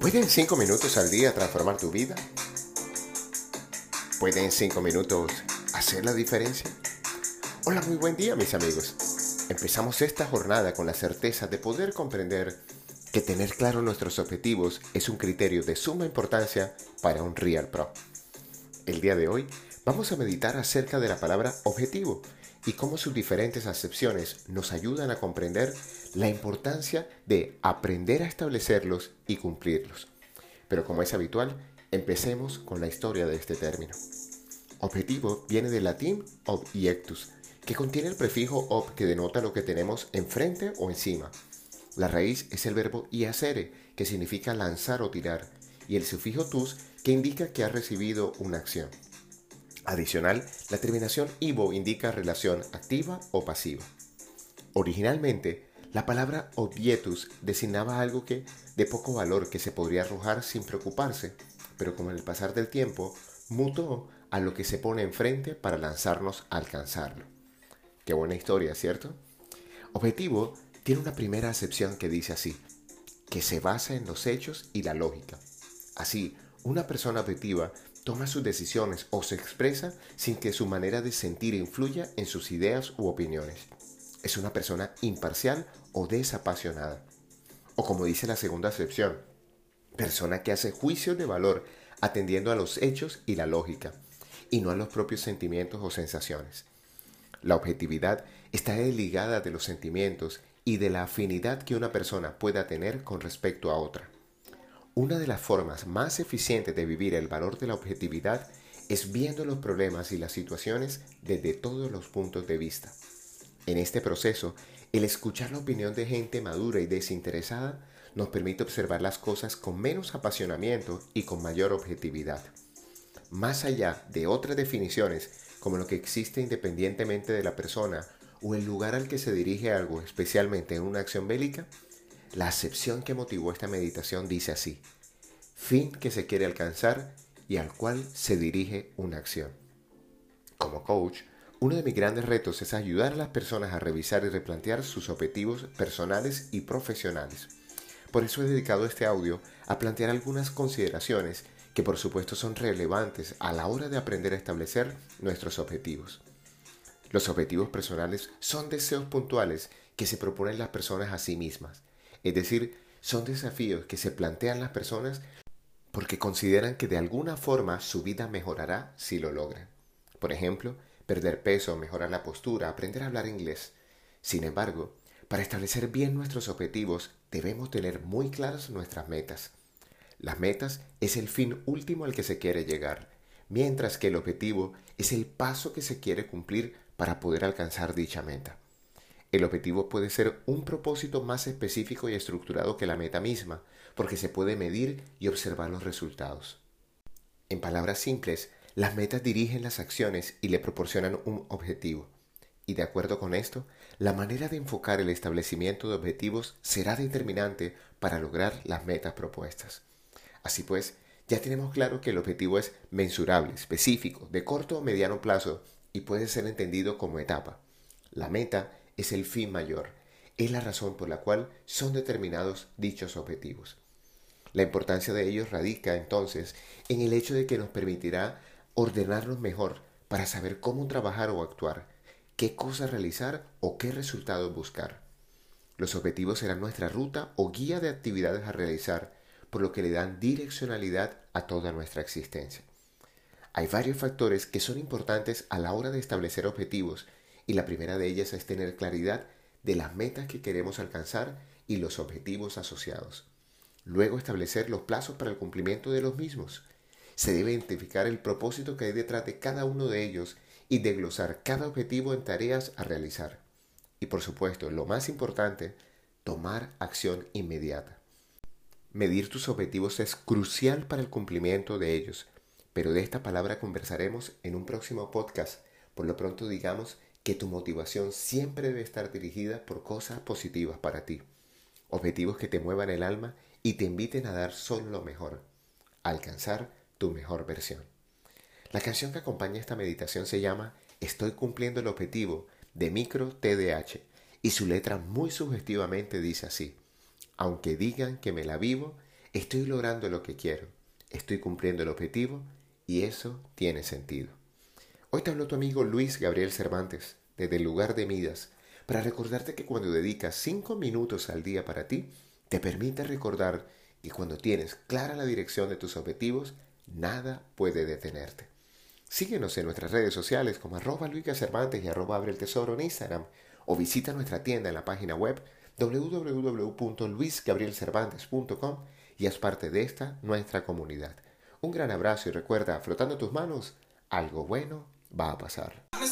¿Puede en 5 minutos al día transformar tu vida? ¿Puede en 5 minutos hacer la diferencia? Hola, muy buen día mis amigos. Empezamos esta jornada con la certeza de poder comprender que tener claro nuestros objetivos es un criterio de suma importancia para un Real Pro. El día de hoy vamos a meditar acerca de la palabra objetivo y cómo sus diferentes acepciones nos ayudan a comprender la importancia de aprender a establecerlos y cumplirlos. Pero como es habitual, empecemos con la historia de este término. Objetivo viene del latín objectus, que contiene el prefijo ob que denota lo que tenemos enfrente o encima. La raíz es el verbo iacere, que significa lanzar o tirar, y el sufijo tus, que indica que ha recibido una acción. Adicional, la terminación ivo indica relación activa o pasiva. Originalmente, la palabra obietus designaba algo que de poco valor que se podría arrojar sin preocuparse, pero con el pasar del tiempo mutó a lo que se pone enfrente para lanzarnos a alcanzarlo. Qué buena historia, ¿cierto? Objetivo tiene una primera acepción que dice así, que se basa en los hechos y la lógica. Así, una persona objetiva toma sus decisiones o se expresa sin que su manera de sentir influya en sus ideas u opiniones. Es una persona imparcial o desapasionada. O como dice la segunda acepción, persona que hace juicios de valor atendiendo a los hechos y la lógica, y no a los propios sentimientos o sensaciones. La objetividad está ligada de los sentimientos y de la afinidad que una persona pueda tener con respecto a otra. Una de las formas más eficientes de vivir el valor de la objetividad es viendo los problemas y las situaciones desde todos los puntos de vista. En este proceso, el escuchar la opinión de gente madura y desinteresada nos permite observar las cosas con menos apasionamiento y con mayor objetividad. Más allá de otras definiciones como lo que existe independientemente de la persona o el lugar al que se dirige algo, especialmente en una acción bélica, la acepción que motivó esta meditación dice así, fin que se quiere alcanzar y al cual se dirige una acción. Como coach, uno de mis grandes retos es ayudar a las personas a revisar y replantear sus objetivos personales y profesionales. Por eso he dedicado este audio a plantear algunas consideraciones que por supuesto son relevantes a la hora de aprender a establecer nuestros objetivos. Los objetivos personales son deseos puntuales que se proponen las personas a sí mismas, es decir, son desafíos que se plantean las personas porque consideran que de alguna forma su vida mejorará si lo logran. Por ejemplo, perder peso, mejorar la postura, aprender a hablar inglés. Sin embargo, para establecer bien nuestros objetivos debemos tener muy claras nuestras metas. Las metas es el fin último al que se quiere llegar, mientras que el objetivo es el paso que se quiere cumplir para poder alcanzar dicha meta. El objetivo puede ser un propósito más específico y estructurado que la meta misma, porque se puede medir y observar los resultados. En palabras simples, las metas dirigen las acciones y le proporcionan un objetivo. Y de acuerdo con esto, la manera de enfocar el establecimiento de objetivos será determinante para lograr las metas propuestas. Así pues, ya tenemos claro que el objetivo es mensurable, específico, de corto o mediano plazo y puede ser entendido como etapa. La meta es el fin mayor, es la razón por la cual son determinados dichos objetivos. La importancia de ellos radica entonces en el hecho de que nos permitirá ordenarnos mejor para saber cómo trabajar o actuar, qué cosas realizar o qué resultados buscar. Los objetivos serán nuestra ruta o guía de actividades a realizar por lo que le dan direccionalidad a toda nuestra existencia. Hay varios factores que son importantes a la hora de establecer objetivos y la primera de ellas es tener claridad de las metas que queremos alcanzar y los objetivos asociados. Luego establecer los plazos para el cumplimiento de los mismos. Se debe identificar el propósito que hay detrás de cada uno de ellos y desglosar cada objetivo en tareas a realizar. Y por supuesto, lo más importante, tomar acción inmediata. Medir tus objetivos es crucial para el cumplimiento de ellos, pero de esta palabra conversaremos en un próximo podcast. Por lo pronto digamos que tu motivación siempre debe estar dirigida por cosas positivas para ti, objetivos que te muevan el alma y te inviten a dar solo lo mejor, alcanzar tu mejor versión. La canción que acompaña esta meditación se llama Estoy cumpliendo el objetivo de Micro TDH y su letra muy sugestivamente dice así, aunque digan que me la vivo, estoy logrando lo que quiero, estoy cumpliendo el objetivo y eso tiene sentido. Hoy te habló tu amigo Luis Gabriel Cervantes, desde el lugar de Midas, para recordarte que cuando dedicas cinco minutos al día para ti, te permite recordar que cuando tienes clara la dirección de tus objetivos, nada puede detenerte. Síguenos en nuestras redes sociales como arroba Luis Cervantes y arroba Abre el Tesoro en Instagram o visita nuestra tienda en la página web www.luisgabrielcervantes.com y haz parte de esta nuestra comunidad. Un gran abrazo y recuerda, frotando tus manos, algo bueno va a pasar. Me